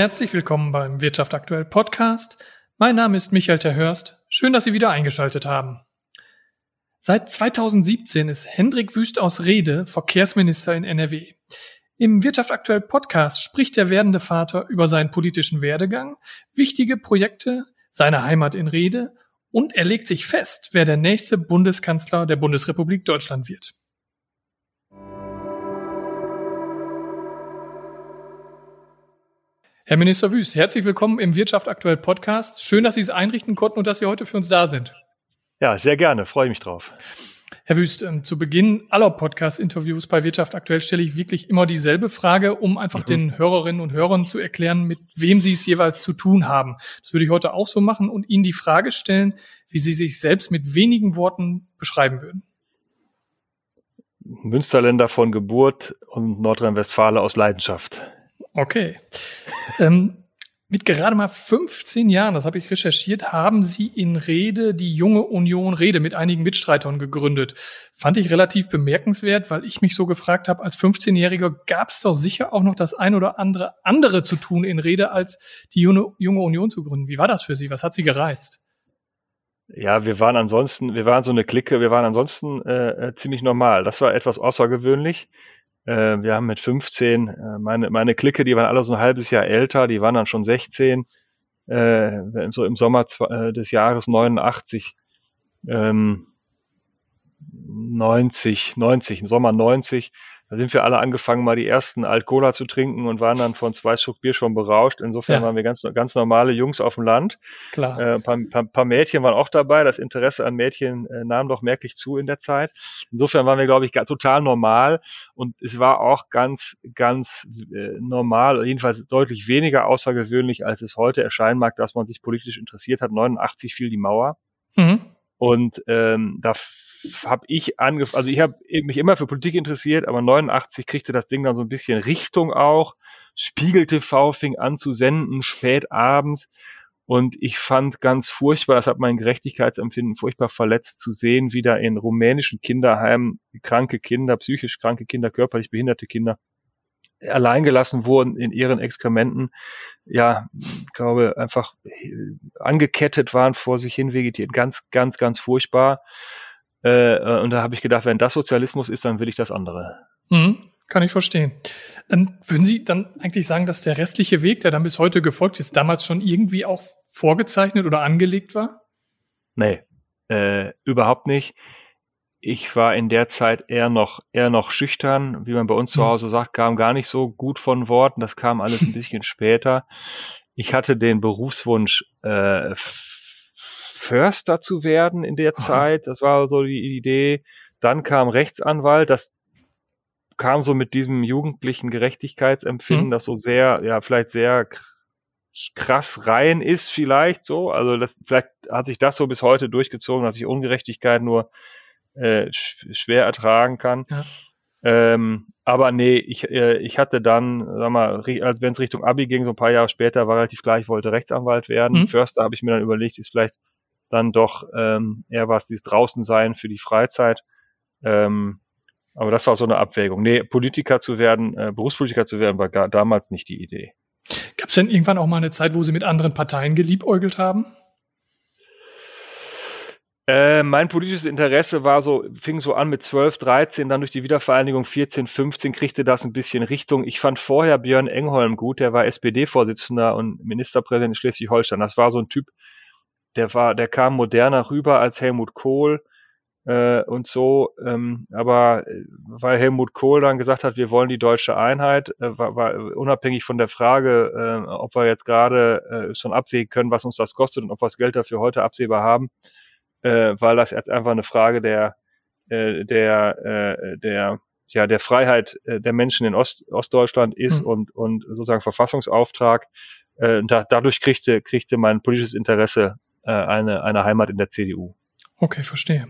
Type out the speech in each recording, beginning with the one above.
Herzlich willkommen beim Wirtschaft aktuell Podcast. Mein Name ist Michael Terhörst. Schön, dass Sie wieder eingeschaltet haben. Seit 2017 ist Hendrik Wüst aus Rede Verkehrsminister in NRW. Im Wirtschaft aktuell Podcast spricht der werdende Vater über seinen politischen Werdegang, wichtige Projekte, seine Heimat in Rede und er legt sich fest, wer der nächste Bundeskanzler der Bundesrepublik Deutschland wird. Herr Minister Wüst, herzlich willkommen im Wirtschaft aktuell Podcast. Schön, dass Sie es einrichten konnten und dass Sie heute für uns da sind. Ja, sehr gerne, freue mich drauf. Herr Wüst, ähm, zu Beginn aller Podcast-Interviews bei Wirtschaft aktuell stelle ich wirklich immer dieselbe Frage, um einfach mhm. den Hörerinnen und Hörern zu erklären, mit wem Sie es jeweils zu tun haben. Das würde ich heute auch so machen und Ihnen die Frage stellen, wie Sie sich selbst mit wenigen Worten beschreiben würden. Münsterländer von Geburt und Nordrhein-Westfalen aus Leidenschaft. Okay. ähm, mit gerade mal 15 Jahren, das habe ich recherchiert, haben Sie in Rede die Junge Union Rede mit einigen Mitstreitern gegründet. Fand ich relativ bemerkenswert, weil ich mich so gefragt habe, als 15-Jähriger gab es doch sicher auch noch das ein oder andere andere zu tun in Rede, als die Junge, Junge Union zu gründen. Wie war das für Sie? Was hat Sie gereizt? Ja, wir waren ansonsten, wir waren so eine Clique, wir waren ansonsten äh, äh ziemlich normal. Das war etwas außergewöhnlich. Äh, wir haben mit 15, äh, meine, meine Clique, die waren alle so ein halbes Jahr älter, die waren dann schon 16, äh, so im Sommer äh, des Jahres 89, ähm, 90, 90, im Sommer 90, da sind wir alle angefangen, mal die ersten Alt-Cola zu trinken und waren dann von zwei Schluck Bier schon berauscht. Insofern ja. waren wir ganz, ganz normale Jungs auf dem Land. Klar. Äh, ein paar, paar, paar Mädchen waren auch dabei. Das Interesse an Mädchen äh, nahm doch merklich zu in der Zeit. Insofern waren wir, glaube ich, total normal. Und es war auch ganz, ganz äh, normal, jedenfalls deutlich weniger außergewöhnlich, als es heute erscheinen mag, dass man sich politisch interessiert hat. 89 fiel die Mauer. Mhm. Und ähm, da habe ich angefangen, also ich habe mich immer für Politik interessiert, aber 89 kriegte das Ding dann so ein bisschen Richtung auch. Spiegel TV fing an zu senden, spät abends. Und ich fand ganz furchtbar, das hat mein Gerechtigkeitsempfinden furchtbar verletzt zu sehen, wie da in rumänischen Kinderheimen kranke Kinder, psychisch kranke Kinder, körperlich behinderte Kinder alleingelassen wurden in ihren Exkrementen, ja, glaube einfach angekettet waren, vor sich hin vegetiert. Ganz, ganz, ganz furchtbar. Äh, äh, und da habe ich gedacht, wenn das Sozialismus ist, dann will ich das andere. Mhm, kann ich verstehen. Ähm, würden Sie dann eigentlich sagen, dass der restliche Weg, der dann bis heute gefolgt ist, damals schon irgendwie auch vorgezeichnet oder angelegt war? Nee, äh, überhaupt nicht. Ich war in der Zeit eher noch, eher noch schüchtern, wie man bei uns zu mhm. Hause sagt, kam gar nicht so gut von Worten. Das kam alles ein bisschen später. Ich hatte den Berufswunsch, äh, Förster zu werden in der Zeit. Das war so die Idee. Dann kam Rechtsanwalt. Das kam so mit diesem jugendlichen Gerechtigkeitsempfinden, mhm. das so sehr, ja, vielleicht sehr krass rein ist, vielleicht so. Also das, vielleicht hat sich das so bis heute durchgezogen, dass ich Ungerechtigkeit nur äh, schwer ertragen kann. Ja. Ähm, aber nee, ich, äh, ich hatte dann, sag mal, als wenn es Richtung Abi ging, so ein paar Jahre später, war relativ klar, ich wollte Rechtsanwalt werden. Mhm. Förster habe ich mir dann überlegt, ist vielleicht dann doch ähm, eher was dieses draußen sein für die Freizeit. Ähm, aber das war so eine Abwägung. Nee, Politiker zu werden, äh, Berufspolitiker zu werden, war gar, damals nicht die Idee. Gab es denn irgendwann auch mal eine Zeit, wo Sie mit anderen Parteien geliebäugelt haben? Äh, mein politisches Interesse war so, fing so an mit 12, 13, dann durch die Wiedervereinigung 14, 15 kriegte das ein bisschen Richtung. Ich fand vorher Björn Engholm gut, der war SPD-Vorsitzender und Ministerpräsident in Schleswig-Holstein. Das war so ein Typ, der war, der kam moderner rüber als Helmut Kohl äh, und so. Ähm, aber äh, weil Helmut Kohl dann gesagt hat, wir wollen die deutsche Einheit, äh, war, war unabhängig von der Frage, äh, ob wir jetzt gerade äh, schon absehen können, was uns das kostet und ob wir das Geld dafür heute absehbar haben, äh, weil das jetzt einfach eine Frage der äh, der äh, der ja der Freiheit äh, der Menschen in Ost, Ostdeutschland ist mhm. und und sozusagen Verfassungsauftrag. Äh, da, dadurch kriegte kriegte mein politisches Interesse äh, eine, eine Heimat in der CDU. Okay, verstehe.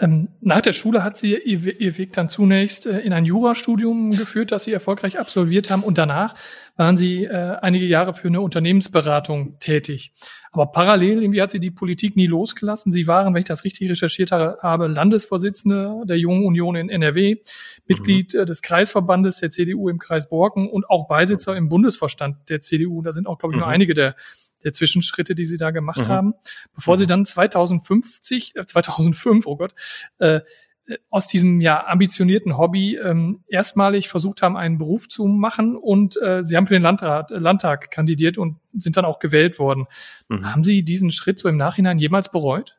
Ähm, nach der Schule hat sie ihr, ihr Weg dann zunächst äh, in ein Jurastudium geführt, das sie erfolgreich absolviert haben. Und danach waren sie äh, einige Jahre für eine Unternehmensberatung tätig. Aber parallel irgendwie hat sie die Politik nie losgelassen. Sie waren, wenn ich das richtig recherchiert habe, Landesvorsitzende der Jungen Union in NRW, Mitglied mhm. äh, des Kreisverbandes der CDU im Kreis Borken und auch Beisitzer im Bundesvorstand der CDU. Da sind auch, glaube ich, mhm. nur einige der der Zwischenschritte, die sie da gemacht mhm. haben, bevor mhm. sie dann 2050, äh, 2005, oh Gott, äh, aus diesem ja ambitionierten Hobby ähm, erstmalig versucht haben, einen Beruf zu machen und äh, sie haben für den Landrat, äh, Landtag kandidiert und sind dann auch gewählt worden. Mhm. Haben Sie diesen Schritt so im Nachhinein jemals bereut?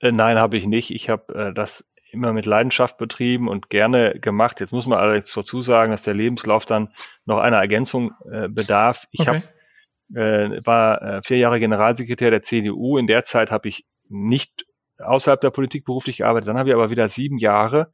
Äh, nein, habe ich nicht. Ich habe äh, das immer mit Leidenschaft betrieben und gerne gemacht. Jetzt muss man allerdings dazu sagen, dass der Lebenslauf dann noch einer Ergänzung äh, bedarf. Ich okay. habe äh, war äh, vier Jahre Generalsekretär der CDU. In der Zeit habe ich nicht außerhalb der Politik beruflich gearbeitet. Dann habe ich aber wieder sieben Jahre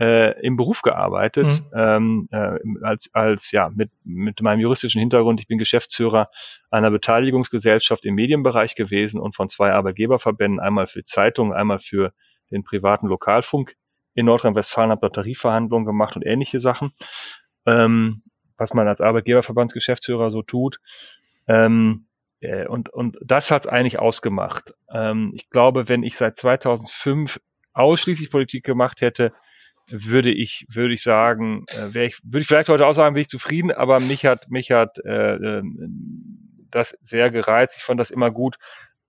äh, im Beruf gearbeitet, mhm. ähm, äh, als, als ja mit, mit meinem juristischen Hintergrund. Ich bin Geschäftsführer einer Beteiligungsgesellschaft im Medienbereich gewesen und von zwei Arbeitgeberverbänden, einmal für Zeitungen, einmal für den privaten Lokalfunk in Nordrhein-Westfalen, habe dort Tarifverhandlungen gemacht und ähnliche Sachen, ähm, was man als Arbeitgeberverbandsgeschäftsführer so tut. Ähm, äh, und, und das hat eigentlich ausgemacht. Ähm, ich glaube, wenn ich seit 2005 ausschließlich Politik gemacht hätte, würde ich, würde ich sagen, äh, wäre ich, würde ich vielleicht heute auch sagen, bin ich zufrieden, aber mich hat, mich hat äh, äh, das sehr gereizt. Ich fand das immer gut,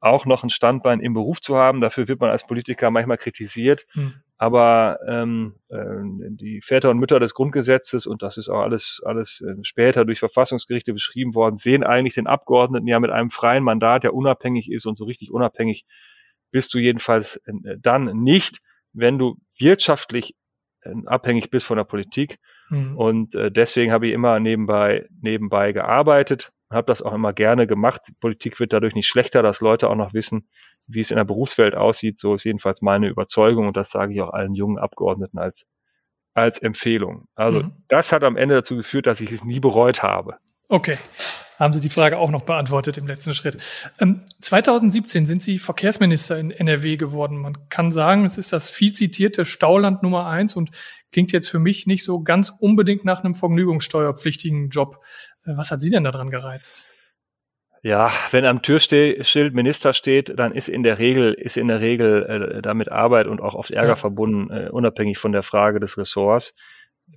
auch noch ein Standbein im Beruf zu haben. Dafür wird man als Politiker manchmal kritisiert. Hm. Aber ähm, äh, die Väter und Mütter des Grundgesetzes, und das ist auch alles, alles äh, später durch Verfassungsgerichte beschrieben worden, sehen eigentlich den Abgeordneten ja mit einem freien Mandat, der unabhängig ist und so richtig unabhängig bist du jedenfalls äh, dann nicht, wenn du wirtschaftlich abhängig bist von der Politik. Mhm. Und deswegen habe ich immer nebenbei, nebenbei gearbeitet habe das auch immer gerne gemacht. Die Politik wird dadurch nicht schlechter, dass Leute auch noch wissen, wie es in der Berufswelt aussieht. So ist jedenfalls meine Überzeugung und das sage ich auch allen jungen Abgeordneten als, als Empfehlung. Also mhm. das hat am Ende dazu geführt, dass ich es nie bereut habe. Okay. Haben Sie die Frage auch noch beantwortet im letzten Schritt. Ähm, 2017 sind Sie Verkehrsminister in NRW geworden. Man kann sagen, es ist das viel zitierte Stauland Nummer eins und klingt jetzt für mich nicht so ganz unbedingt nach einem vergnügungssteuerpflichtigen Job. Äh, was hat Sie denn daran gereizt? Ja, wenn am Türschild Minister steht, dann ist in der Regel ist in der Regel äh, damit Arbeit und auch oft Ärger ja. verbunden, äh, unabhängig von der Frage des Ressorts.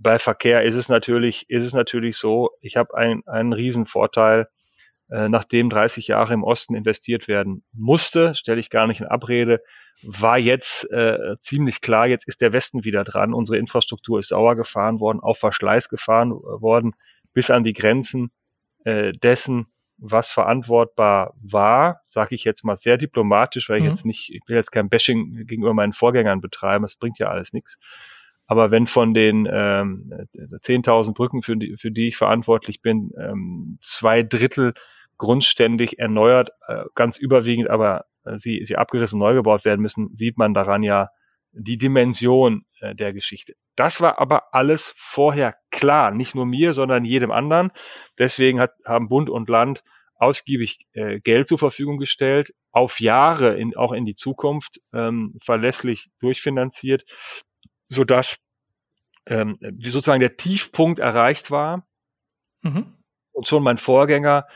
Bei Verkehr ist es natürlich ist es natürlich so. Ich habe ein, einen Riesenvorteil, äh, nachdem 30 Jahre im Osten investiert werden musste, stelle ich gar nicht in Abrede, war jetzt äh, ziemlich klar. Jetzt ist der Westen wieder dran. Unsere Infrastruktur ist sauer gefahren worden, auf Verschleiß gefahren worden bis an die Grenzen äh, dessen, was verantwortbar war, sage ich jetzt mal sehr diplomatisch, weil ich mhm. jetzt nicht, ich will jetzt kein Bashing gegenüber meinen Vorgängern betreiben, das bringt ja alles nichts. Aber wenn von den ähm, 10.000 Brücken, für die, für die ich verantwortlich bin, ähm, zwei Drittel grundständig erneuert, äh, ganz überwiegend aber äh, sie, sie abgerissen neu gebaut werden müssen, sieht man daran ja die Dimension äh, der Geschichte. Das war aber alles vorher klar, nicht nur mir, sondern jedem anderen. Deswegen hat, haben Bund und Land ausgiebig äh, Geld zur Verfügung gestellt, auf Jahre, in, auch in die Zukunft, ähm, verlässlich durchfinanziert, sodass ähm, sozusagen der Tiefpunkt erreicht war. Mhm. Und schon mein Vorgänger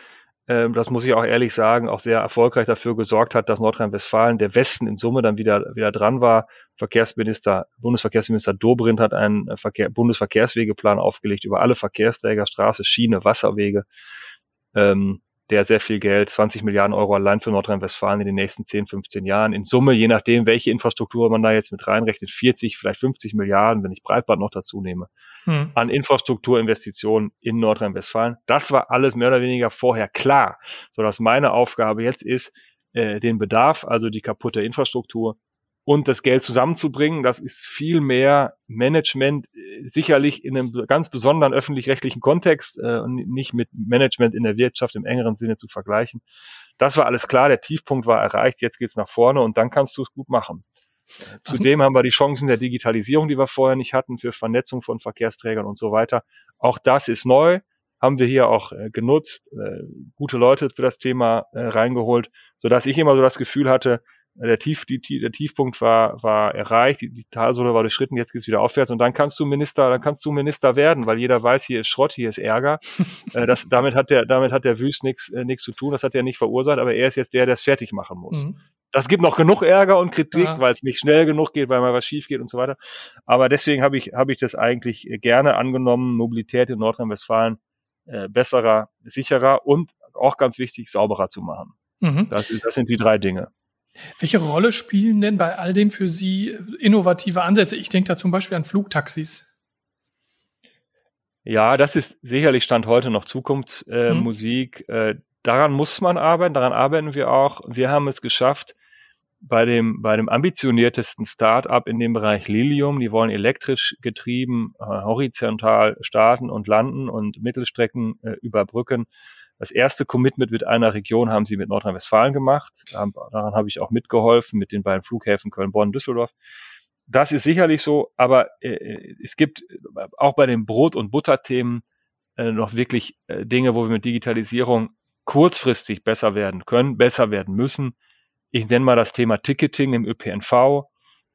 ähm, das muss ich auch ehrlich sagen, auch sehr erfolgreich dafür gesorgt hat, dass Nordrhein-Westfalen, der Westen in Summe dann wieder, wieder dran war. Verkehrsminister, Bundesverkehrsminister Dobrindt hat einen äh, Verkehr, Bundesverkehrswegeplan aufgelegt über alle Verkehrsträger, Straße, Schiene, Wasserwege. Ähm, der sehr viel Geld, 20 Milliarden Euro allein für Nordrhein-Westfalen in den nächsten 10, 15 Jahren. In Summe, je nachdem, welche Infrastruktur man da jetzt mit reinrechnet, 40, vielleicht 50 Milliarden, wenn ich Breitband noch dazu nehme, hm. an Infrastrukturinvestitionen in Nordrhein-Westfalen. Das war alles mehr oder weniger vorher klar, sodass meine Aufgabe jetzt ist, äh, den Bedarf, also die kaputte Infrastruktur und das Geld zusammenzubringen. Das ist viel mehr Management, äh, sicherlich in einem ganz besonderen öffentlich-rechtlichen Kontext äh, und nicht mit Management in der Wirtschaft im engeren Sinne zu vergleichen. Das war alles klar, der Tiefpunkt war erreicht, jetzt geht's nach vorne und dann kannst du es gut machen. Zudem haben wir die Chancen der Digitalisierung, die wir vorher nicht hatten, für Vernetzung von Verkehrsträgern und so weiter. Auch das ist neu, haben wir hier auch äh, genutzt, äh, gute Leute für das Thema äh, reingeholt, sodass ich immer so das Gefühl hatte, der, Tief, die, der Tiefpunkt war, war erreicht, die, die Talsohle war durchschritten, jetzt geht's wieder aufwärts und dann kannst du Minister, dann kannst du Minister werden, weil jeder weiß, hier ist Schrott, hier ist Ärger. äh, das, damit hat der, damit hat der Wüst nichts äh, zu tun, das hat er nicht verursacht, aber er ist jetzt der, der es fertig machen muss. Mhm. Das gibt noch genug Ärger und Kritik, ja. weil es nicht schnell genug geht, weil mal was schief geht und so weiter. Aber deswegen habe ich, habe ich das eigentlich gerne angenommen, Mobilität in Nordrhein-Westfalen äh, besserer, sicherer und auch ganz wichtig, sauberer zu machen. Mhm. Das, das sind die drei Dinge. Welche Rolle spielen denn bei all dem für Sie innovative Ansätze? Ich denke da zum Beispiel an Flugtaxis. Ja, das ist sicherlich Stand heute noch Zukunftsmusik. Äh, mhm. äh, daran muss man arbeiten, daran arbeiten wir auch. Wir haben es geschafft, bei dem, bei dem ambitioniertesten Start-up in dem Bereich Lilium, die wollen elektrisch getrieben, äh, horizontal starten und landen und Mittelstrecken äh, überbrücken. Das erste Commitment mit einer Region haben sie mit Nordrhein-Westfalen gemacht. Daran habe ich auch mitgeholfen mit den beiden Flughäfen Köln, Bonn, Düsseldorf. Das ist sicherlich so, aber äh, es gibt auch bei den Brot- und Butterthemen äh, noch wirklich äh, Dinge, wo wir mit Digitalisierung kurzfristig besser werden können, besser werden müssen. Ich nenne mal das Thema Ticketing im ÖPNV,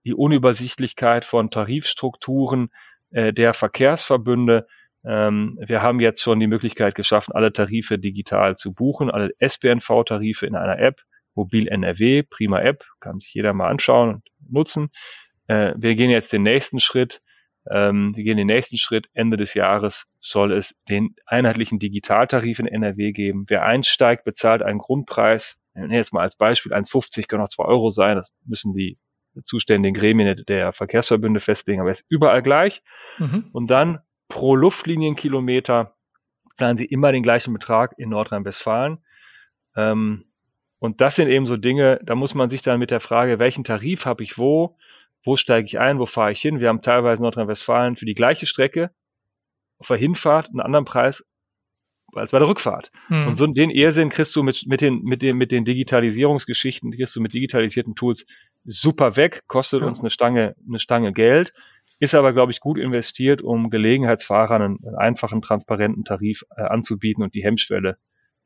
die Unübersichtlichkeit von Tarifstrukturen äh, der Verkehrsverbünde, ähm, wir haben jetzt schon die Möglichkeit geschaffen, alle Tarife digital zu buchen, alle SBNV-Tarife in einer App, Mobil NRW, prima App, kann sich jeder mal anschauen und nutzen. Äh, wir gehen jetzt den nächsten Schritt. Ähm, wir gehen den nächsten Schritt. Ende des Jahres soll es den einheitlichen Digitaltarif in NRW geben. Wer einsteigt, bezahlt einen Grundpreis. Jetzt mal als Beispiel 1,50 können auch 2 Euro sein. Das müssen die zuständigen Gremien der Verkehrsverbünde festlegen, aber es ist überall gleich. Mhm. Und dann pro Luftlinienkilometer zahlen sie immer den gleichen Betrag in Nordrhein-Westfalen. Ähm, und das sind eben so Dinge, da muss man sich dann mit der Frage, welchen Tarif habe ich wo, wo steige ich ein, wo fahre ich hin. Wir haben teilweise in Nordrhein-Westfalen für die gleiche Strecke auf der Hinfahrt einen anderen Preis als bei der Rückfahrt. Mhm. Und so den Irrsinn kriegst du mit, mit, den, mit, den, mit den Digitalisierungsgeschichten, kriegst du mit digitalisierten Tools super weg, kostet ja. uns eine Stange, eine Stange Geld ist aber, glaube ich, gut investiert, um Gelegenheitsfahrern einen, einen einfachen, transparenten Tarif äh, anzubieten und die Hemmschwelle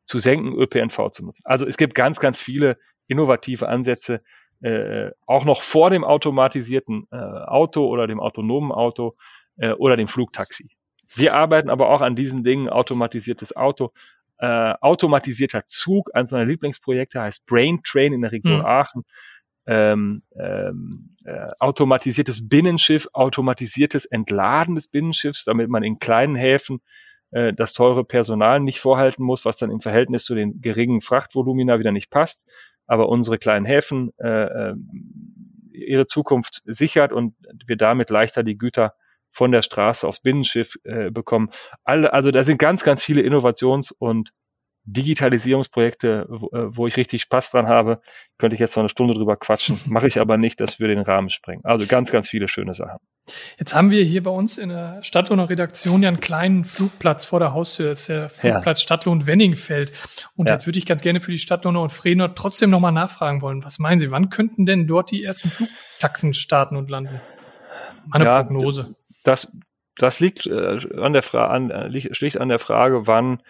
zu senken, ÖPNV zu nutzen. Also es gibt ganz, ganz viele innovative Ansätze, äh, auch noch vor dem automatisierten äh, Auto oder dem autonomen Auto äh, oder dem Flugtaxi. Wir arbeiten aber auch an diesen Dingen, automatisiertes Auto, äh, automatisierter Zug, eines meiner Lieblingsprojekte heißt Brain Train in der Region mhm. Aachen ähm, ähm, äh, automatisiertes Binnenschiff, automatisiertes Entladen des Binnenschiffs, damit man in kleinen Häfen äh, das teure Personal nicht vorhalten muss, was dann im Verhältnis zu den geringen Frachtvolumina wieder nicht passt. Aber unsere kleinen Häfen äh, äh, ihre Zukunft sichert und wir damit leichter die Güter von der Straße aufs Binnenschiff äh, bekommen. Alle, also da sind ganz, ganz viele Innovations- und Digitalisierungsprojekte, wo, äh, wo ich richtig Spaß dran habe, könnte ich jetzt noch eine Stunde drüber quatschen. Mache ich aber nicht, das würde den Rahmen sprengen. Also ganz, ganz viele schöne Sachen. Jetzt haben wir hier bei uns in der Stadtlohner Redaktion ja einen kleinen Flugplatz vor der Haustür. Das ist der Flugplatz ja. Stadtlohn Wenningfeld. Und ja. jetzt würde ich ganz gerne für die Stadtlohner und Frener trotzdem nochmal nachfragen wollen. Was meinen Sie, wann könnten denn dort die ersten Flugtaxen starten und landen? Meine ja, Prognose. Das, das liegt äh, an der Frage, an, äh, schlicht an der Frage, wann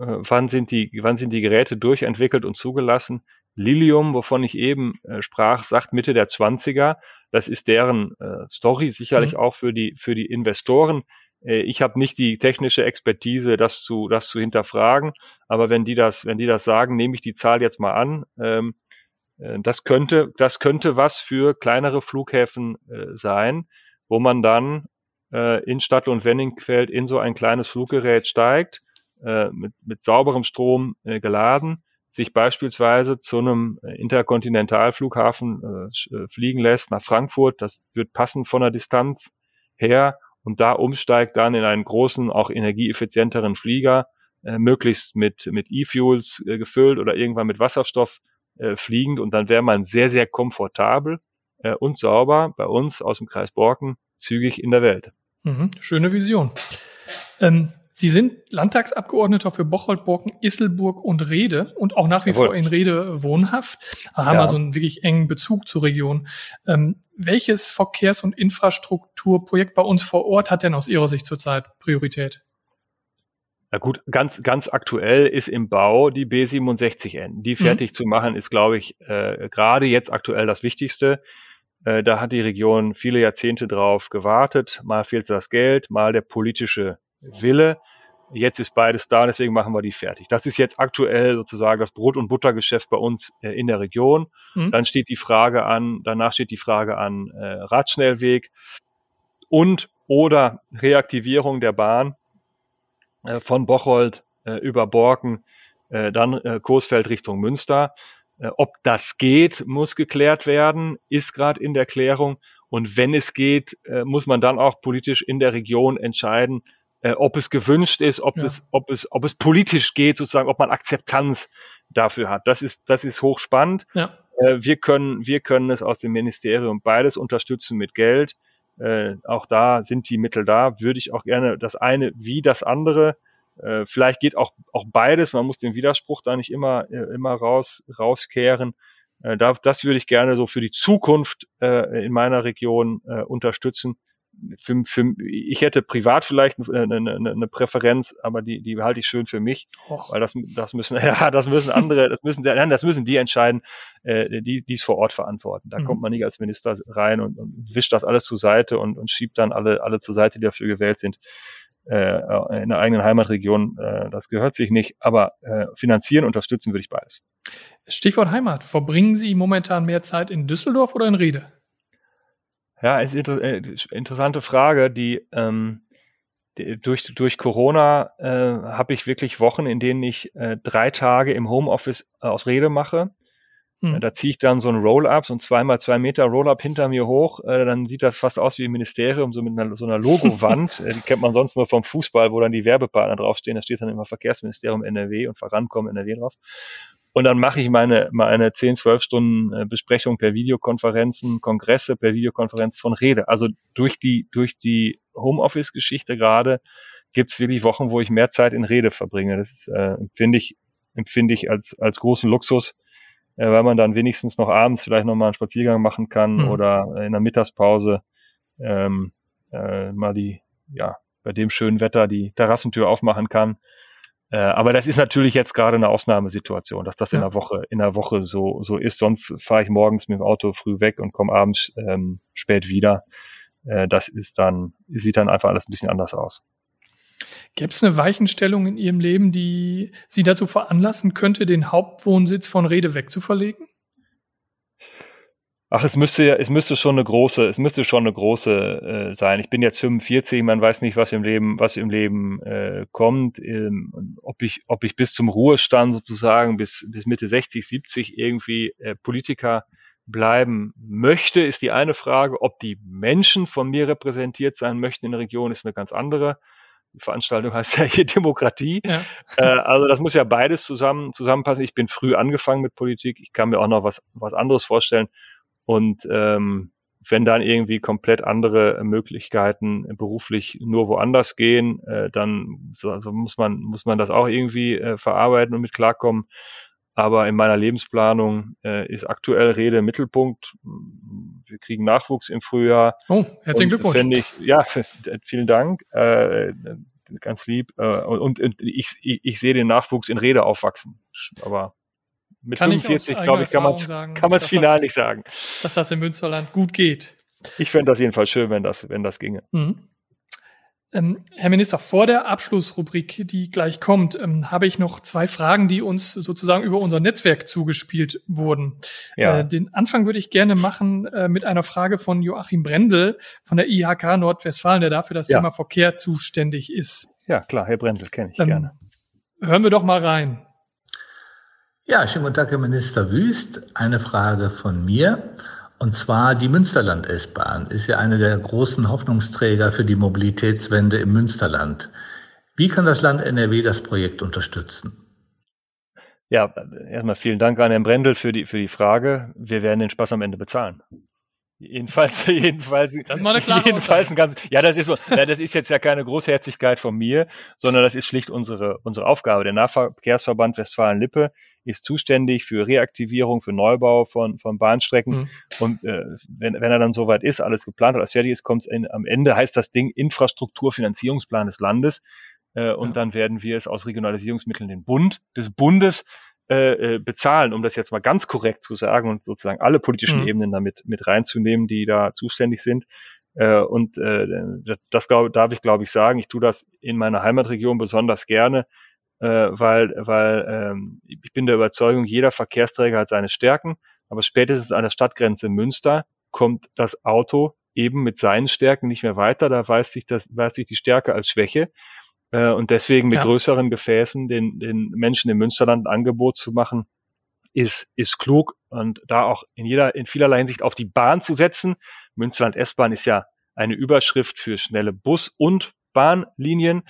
wann sind die, wann sind die Geräte durchentwickelt und zugelassen. Lilium, wovon ich eben äh, sprach, sagt Mitte der 20er. Das ist deren äh, Story, sicherlich mhm. auch für die, für die Investoren. Äh, ich habe nicht die technische Expertise, das zu, das zu hinterfragen. Aber wenn die das, wenn die das sagen, nehme ich die Zahl jetzt mal an. Ähm, äh, das könnte, das könnte was für kleinere Flughäfen äh, sein, wo man dann äh, in Stadt und Wenningfeld in so ein kleines Fluggerät steigt äh, mit, mit sauberem Strom äh, geladen, sich beispielsweise zu einem äh, Interkontinentalflughafen äh, äh, fliegen lässt nach Frankfurt, das wird passen von der Distanz her und da umsteigt dann in einen großen, auch energieeffizienteren Flieger, äh, möglichst mit, mit E-Fuels äh, gefüllt oder irgendwann mit Wasserstoff äh, fliegend und dann wäre man sehr, sehr komfortabel äh, und sauber bei uns aus dem Kreis Borken zügig in der Welt. Mhm, schöne Vision. Ähm, Sie sind Landtagsabgeordneter für Bocholt, Borken, Isselburg und Rede und auch nach wie Jawohl. vor in Rede wohnhaft, haben ja. also einen wirklich engen Bezug zur Region. Ähm, welches Verkehrs- und Infrastrukturprojekt bei uns vor Ort hat denn aus Ihrer Sicht zurzeit Priorität? Na gut, ganz, ganz aktuell ist im Bau die B67N. Die mhm. fertig mhm. zu machen ist, glaube ich, äh, gerade jetzt aktuell das Wichtigste. Äh, da hat die Region viele Jahrzehnte drauf gewartet. Mal fehlt das Geld, mal der politische Wille. Jetzt ist beides da, deswegen machen wir die fertig. Das ist jetzt aktuell sozusagen das Brot- und Buttergeschäft bei uns äh, in der Region. Mhm. Dann steht die Frage an, danach steht die Frage an äh, Radschnellweg und oder Reaktivierung der Bahn äh, von Bocholt äh, über Borken, äh, dann äh, Coesfeld Richtung Münster. Äh, ob das geht, muss geklärt werden, ist gerade in der Klärung. Und wenn es geht, äh, muss man dann auch politisch in der Region entscheiden, äh, ob es gewünscht ist, ob ja. es, ob es, ob es politisch geht, sozusagen, ob man Akzeptanz dafür hat. Das ist, das ist hochspannend. Ja. Äh, wir können, wir können es aus dem Ministerium beides unterstützen mit Geld. Äh, auch da sind die Mittel da. Würde ich auch gerne das eine wie das andere. Äh, vielleicht geht auch, auch beides. Man muss den Widerspruch da nicht immer, äh, immer raus, rauskehren. Äh, da, das würde ich gerne so für die Zukunft äh, in meiner Region unterstützen für, für, ich hätte privat vielleicht eine, eine, eine Präferenz, aber die, die halte ich schön für mich, Och. weil das, das müssen, ja, das müssen andere, das müssen, nein, das müssen die entscheiden, äh, die, die es vor Ort verantworten. Da mhm. kommt man nicht als Minister rein und, und wischt das alles zur Seite und, und schiebt dann alle, alle zur Seite, die dafür gewählt sind äh, in der eigenen Heimatregion. Äh, das gehört sich nicht, aber äh, finanzieren, unterstützen würde ich beides. Stichwort Heimat. Verbringen Sie momentan mehr Zeit in Düsseldorf oder in Riede? Ja, ist inter äh, interessante Frage, die, ähm, die durch, durch Corona äh, habe ich wirklich Wochen, in denen ich äh, drei Tage im Homeoffice äh, aus Rede mache. Hm. Da ziehe ich dann so ein Roll-Up, so ein zweimal zwei Meter Roll-Up hinter mir hoch. Äh, dann sieht das fast aus wie im Ministerium, so mit einer, so einer Logo-Wand. äh, die kennt man sonst nur vom Fußball, wo dann die Werbepartner draufstehen. Da steht dann immer Verkehrsministerium NRW und Vorankommen NRW drauf. Und dann mache ich meine, meine 10, 12 Stunden äh, Besprechung per Videokonferenzen, Kongresse per Videokonferenz von Rede. Also durch die, durch die Homeoffice-Geschichte gerade gibt's wirklich Wochen, wo ich mehr Zeit in Rede verbringe. Das äh, empfinde ich, empfinde ich als, als großen Luxus, äh, weil man dann wenigstens noch abends vielleicht nochmal einen Spaziergang machen kann mhm. oder in der Mittagspause ähm, äh, mal die, ja, bei dem schönen Wetter die Terrassentür aufmachen kann äh, aber das ist natürlich jetzt gerade eine Ausnahmesituation, dass das ja. in der Woche, in der Woche so, so ist. Sonst fahre ich morgens mit dem Auto früh weg und komme abends ähm, spät wieder. Äh, das ist dann, sieht dann einfach alles ein bisschen anders aus. Gäbe es eine Weichenstellung in Ihrem Leben, die Sie dazu veranlassen könnte, den Hauptwohnsitz von Rede wegzuverlegen? Ach, es müsste ja, es müsste schon eine große, es müsste schon eine große äh, sein. Ich bin jetzt 45, man weiß nicht, was im Leben, was im Leben äh, kommt. Ähm, ob ich, ob ich bis zum Ruhestand sozusagen bis bis Mitte 60, 70 irgendwie äh, Politiker bleiben möchte, ist die eine Frage. Ob die Menschen von mir repräsentiert sein möchten in der Region, ist eine ganz andere. Die Veranstaltung heißt ja hier Demokratie. Ja. Äh, also das muss ja beides zusammen zusammenpassen. Ich bin früh angefangen mit Politik. Ich kann mir auch noch was was anderes vorstellen. Und ähm, wenn dann irgendwie komplett andere Möglichkeiten beruflich nur woanders gehen, äh, dann so, also muss man muss man das auch irgendwie äh, verarbeiten und mit klarkommen. Aber in meiner Lebensplanung äh, ist aktuell Rede Mittelpunkt. Wir kriegen Nachwuchs im Frühjahr. Oh, herzlichen Glückwunsch. Ich, ja, vielen Dank. Äh, ganz lieb. Äh, und, und ich, ich, ich sehe den Nachwuchs in Rede aufwachsen. Aber mit kann 45, glaube ich, kann man sagen, kann man es final das, nicht sagen. Dass das im Münsterland gut geht. Ich fände das jedenfalls schön, wenn das, wenn das ginge. Mhm. Ähm, Herr Minister, vor der Abschlussrubrik, die gleich kommt, ähm, habe ich noch zwei Fragen, die uns sozusagen über unser Netzwerk zugespielt wurden. Ja. Äh, den Anfang würde ich gerne machen äh, mit einer Frage von Joachim Brendel von der IHK Nordwestfalen, der dafür das ja. Thema Verkehr zuständig ist. Ja, klar, Herr Brendel kenne ich ähm, gerne. Hören wir doch mal rein. Ja, schönen guten Tag, Herr Minister Wüst. Eine Frage von mir. Und zwar die Münsterland-S-Bahn ist ja eine der großen Hoffnungsträger für die Mobilitätswende im Münsterland. Wie kann das Land NRW das Projekt unterstützen? Ja, erstmal vielen Dank an Herrn Brendel für die, für die Frage. Wir werden den Spaß am Ende bezahlen. Jedenfalls, jedenfalls. Das ist mal eine klare jedenfalls ein ganz, Ja, das ist so. Ja, das ist jetzt ja keine Großherzigkeit von mir, sondern das ist schlicht unsere, unsere Aufgabe. Der Nahverkehrsverband Westfalen-Lippe ist zuständig für Reaktivierung, für Neubau von, von Bahnstrecken. Mhm. Und äh, wenn, wenn er dann soweit ist, alles geplant hat, alles fertig ist, kommt am Ende heißt das Ding Infrastrukturfinanzierungsplan des Landes. Äh, und ja. dann werden wir es aus Regionalisierungsmitteln den Bund des Bundes äh, äh, bezahlen, um das jetzt mal ganz korrekt zu sagen und sozusagen alle politischen mhm. Ebenen damit mit reinzunehmen, die da zuständig sind. Äh, und äh, das, das glaub, darf ich, glaube ich, sagen. Ich tue das in meiner Heimatregion besonders gerne, äh, weil, weil ähm, ich bin der Überzeugung, jeder Verkehrsträger hat seine Stärken, aber spätestens an der Stadtgrenze Münster kommt das Auto eben mit seinen Stärken nicht mehr weiter. Da weiß sich, das, weiß sich die Stärke als Schwäche. Äh, und deswegen mit ja. größeren Gefäßen den, den Menschen im Münsterland ein Angebot zu machen, ist, ist klug und da auch in jeder, in vielerlei Hinsicht auf die Bahn zu setzen. Münsterland S-Bahn ist ja eine Überschrift für schnelle Bus- und Bahnlinien.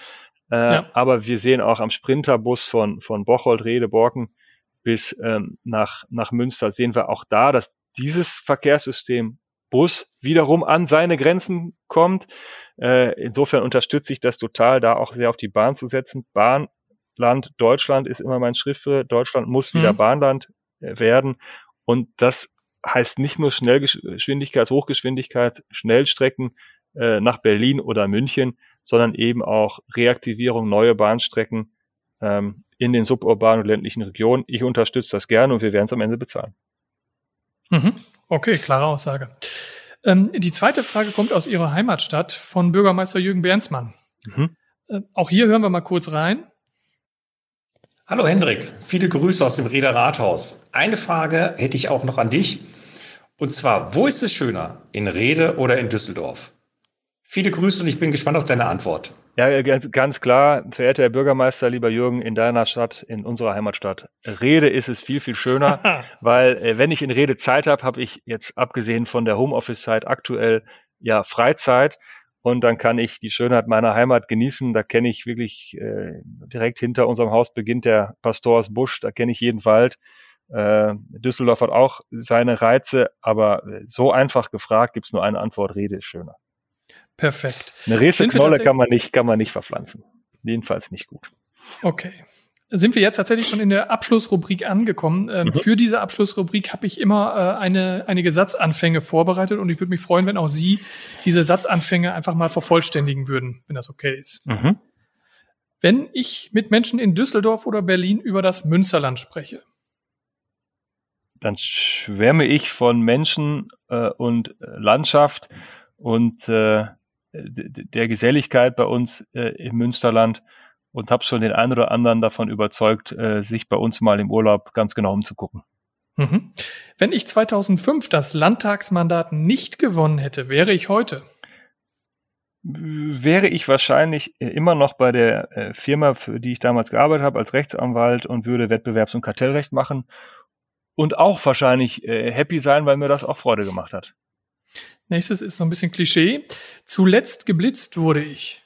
Äh, ja. Aber wir sehen auch am Sprinterbus von, von Bocholt, Rede, Borken bis ähm, nach, nach Münster sehen wir auch da, dass dieses Verkehrssystem Bus wiederum an seine Grenzen kommt. Äh, insofern unterstütze ich das total, da auch sehr auf die Bahn zu setzen. Bahnland Deutschland ist immer mein Schriftbild. Deutschland muss wieder mhm. Bahnland äh, werden. Und das heißt nicht nur Schnellgeschwindigkeit, Hochgeschwindigkeit, Schnellstrecken äh, nach Berlin oder München, sondern eben auch Reaktivierung, neue Bahnstrecken ähm, in den suburbanen und ländlichen Regionen. Ich unterstütze das gerne und wir werden es am Ende bezahlen. Mhm. Okay, klare Aussage. Ähm, die zweite Frage kommt aus Ihrer Heimatstadt von Bürgermeister Jürgen Bernsmann. Mhm. Äh, auch hier hören wir mal kurz rein. Hallo Hendrik, viele Grüße aus dem Reder Rathaus. Eine Frage hätte ich auch noch an dich. Und zwar, wo ist es schöner, in Rede oder in Düsseldorf? Viele Grüße und ich bin gespannt auf deine Antwort. Ja, ganz klar, verehrter Herr Bürgermeister, lieber Jürgen, in deiner Stadt, in unserer Heimatstadt. Rede ist es viel, viel schöner, weil äh, wenn ich in Rede Zeit habe, habe ich jetzt abgesehen von der Homeoffice-Zeit aktuell ja Freizeit und dann kann ich die Schönheit meiner Heimat genießen. Da kenne ich wirklich äh, direkt hinter unserem Haus beginnt der Pastorsbusch, da kenne ich jeden Wald. Äh, Düsseldorf hat auch seine Reize, aber so einfach gefragt gibt's nur eine Antwort, Rede ist schöner. Perfekt. Eine Rätselknolle kann man nicht, kann man nicht verpflanzen. Jedenfalls nicht gut. Okay. Sind wir jetzt tatsächlich schon in der Abschlussrubrik angekommen? Ähm, mhm. Für diese Abschlussrubrik habe ich immer äh, eine, einige Satzanfänge vorbereitet und ich würde mich freuen, wenn auch Sie diese Satzanfänge einfach mal vervollständigen würden, wenn das okay ist. Mhm. Wenn ich mit Menschen in Düsseldorf oder Berlin über das Münsterland spreche, dann schwärme ich von Menschen äh, und äh, Landschaft und äh, der Geselligkeit bei uns äh, im Münsterland und habe schon den einen oder anderen davon überzeugt, äh, sich bei uns mal im Urlaub ganz genau umzugucken. Mhm. Wenn ich 2005 das Landtagsmandat nicht gewonnen hätte, wäre ich heute? Wäre ich wahrscheinlich immer noch bei der äh, Firma, für die ich damals gearbeitet habe, als Rechtsanwalt und würde Wettbewerbs- und Kartellrecht machen und auch wahrscheinlich äh, happy sein, weil mir das auch Freude gemacht hat. Nächstes ist so ein bisschen Klischee. Zuletzt geblitzt wurde ich.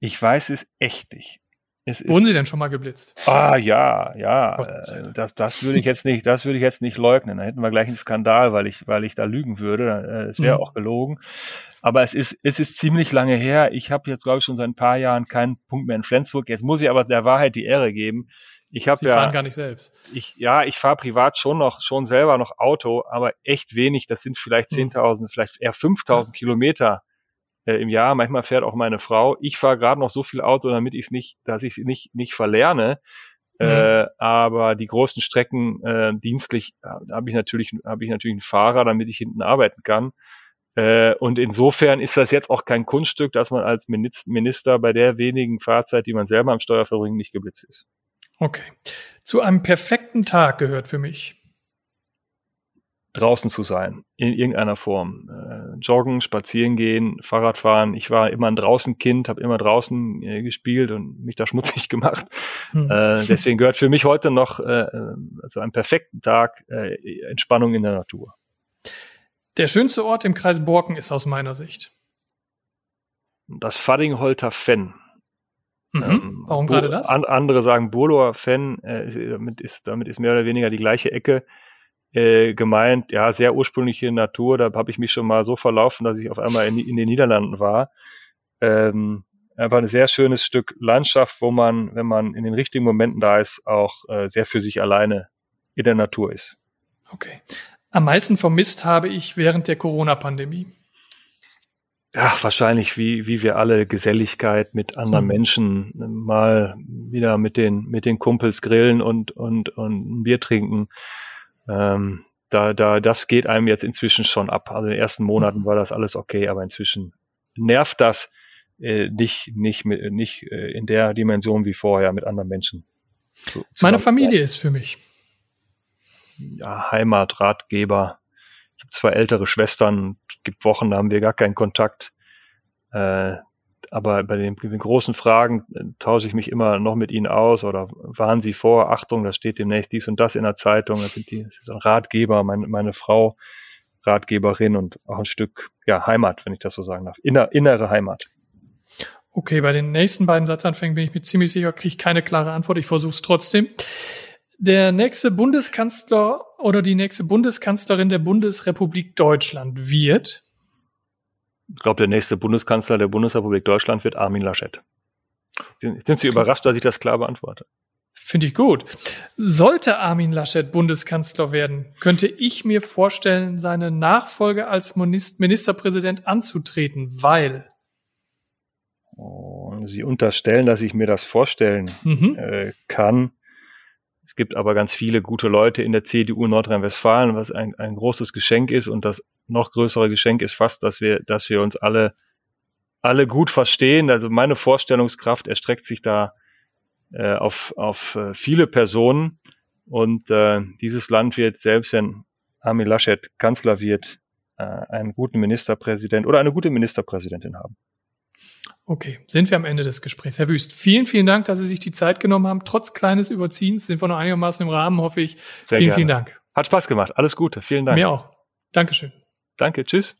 Ich weiß es echt nicht. Es Wurden Sie denn schon mal geblitzt? Ah ja, ja. Äh, das, das würde ich jetzt nicht, das würde ich jetzt nicht leugnen. Da hätten wir gleich einen Skandal, weil ich, weil ich da lügen würde. Es wäre mhm. auch gelogen. Aber es ist, es ist ziemlich lange her. Ich habe jetzt, glaube ich, schon seit ein paar Jahren keinen Punkt mehr in Flensburg. Jetzt muss ich aber der Wahrheit die Ehre geben. Ich habe ja. fahren gar nicht selbst. Ich, ja, ich fahre privat schon noch, schon selber noch Auto, aber echt wenig. Das sind vielleicht 10.000, hm. vielleicht eher 5.000 ja. Kilometer äh, im Jahr. Manchmal fährt auch meine Frau. Ich fahre gerade noch so viel Auto, damit ich es nicht, dass ich es nicht, nicht verlerne. Mhm. Äh, aber die großen Strecken äh, dienstlich äh, habe ich natürlich habe ich natürlich einen Fahrer, damit ich hinten arbeiten kann. Äh, und insofern ist das jetzt auch kein Kunststück, dass man als Minister bei der wenigen Fahrzeit, die man selber am Steuer verbringt, nicht geblitzt ist. Okay. Zu einem perfekten Tag gehört für mich. Draußen zu sein, in irgendeiner Form. Äh, joggen, spazieren gehen, Fahrrad fahren. Ich war immer ein draußen Kind, habe immer draußen äh, gespielt und mich da schmutzig gemacht. Hm. Äh, deswegen gehört für mich heute noch also einem perfekten Tag Entspannung in der Natur. Der schönste Ort im Kreis Borken ist aus meiner Sicht. Das Faddingholter Fenn. Mhm. Ähm, Warum gerade das? An, andere sagen Burloer Fan, äh, damit, ist, damit ist mehr oder weniger die gleiche Ecke äh, gemeint. Ja, sehr ursprüngliche Natur. Da habe ich mich schon mal so verlaufen, dass ich auf einmal in, in den Niederlanden war. Ähm, einfach ein sehr schönes Stück Landschaft, wo man, wenn man in den richtigen Momenten da ist, auch äh, sehr für sich alleine in der Natur ist. Okay. Am meisten vermisst habe ich während der Corona-Pandemie Ja, wahrscheinlich wie, wie wir alle Geselligkeit mit anderen hm. Menschen mal wieder mit den, mit den Kumpels grillen und, und, und ein Bier trinken. Ähm, da, da, das geht einem jetzt inzwischen schon ab. Also in den ersten Monaten war das alles okay, aber inzwischen nervt das äh, nicht, nicht, mit, nicht äh, in der Dimension wie vorher mit anderen Menschen. Zu, Meine Familie ist für mich. Ja, Heimat, Ratgeber. Ich habe zwei ältere Schwestern, gibt Wochen, da haben wir gar keinen Kontakt. Äh, aber bei den, den, großen Fragen äh, tausche ich mich immer noch mit ihnen aus oder warnen sie vor, Achtung, da steht demnächst dies und das in der Zeitung, das sind die Ratgeber, meine, meine Frau, Ratgeberin und auch ein Stück ja, Heimat, wenn ich das so sagen darf. Inner, innere Heimat. Okay, bei den nächsten beiden Satzanfängen bin ich mir ziemlich sicher, kriege ich keine klare Antwort. Ich versuche es trotzdem. Der nächste Bundeskanzler oder die nächste Bundeskanzlerin der Bundesrepublik Deutschland wird ich glaube, der nächste Bundeskanzler der Bundesrepublik Deutschland wird Armin Laschet. Sind Sie überrascht, dass ich das klar beantworte? Finde ich gut. Sollte Armin Laschet Bundeskanzler werden, könnte ich mir vorstellen, seine Nachfolge als Ministerpräsident anzutreten, weil. Oh, Sie unterstellen, dass ich mir das vorstellen mhm. äh, kann. Es gibt aber ganz viele gute Leute in der CDU Nordrhein-Westfalen, was ein, ein großes Geschenk ist und das noch größere Geschenk ist fast, dass wir, dass wir uns alle, alle gut verstehen. Also meine Vorstellungskraft erstreckt sich da äh, auf, auf äh, viele Personen und äh, dieses Land wird, selbst wenn Armin Laschet Kanzler wird, äh, einen guten Ministerpräsident oder eine gute Ministerpräsidentin haben. Okay, sind wir am Ende des Gesprächs. Herr Wüst, vielen, vielen Dank, dass Sie sich die Zeit genommen haben. Trotz kleines Überziehens sind wir noch einigermaßen im Rahmen, hoffe ich. Sehr vielen, gerne. vielen Dank. Hat Spaß gemacht. Alles Gute. Vielen Dank. Mir auch. Dankeschön. Danke, tschüss.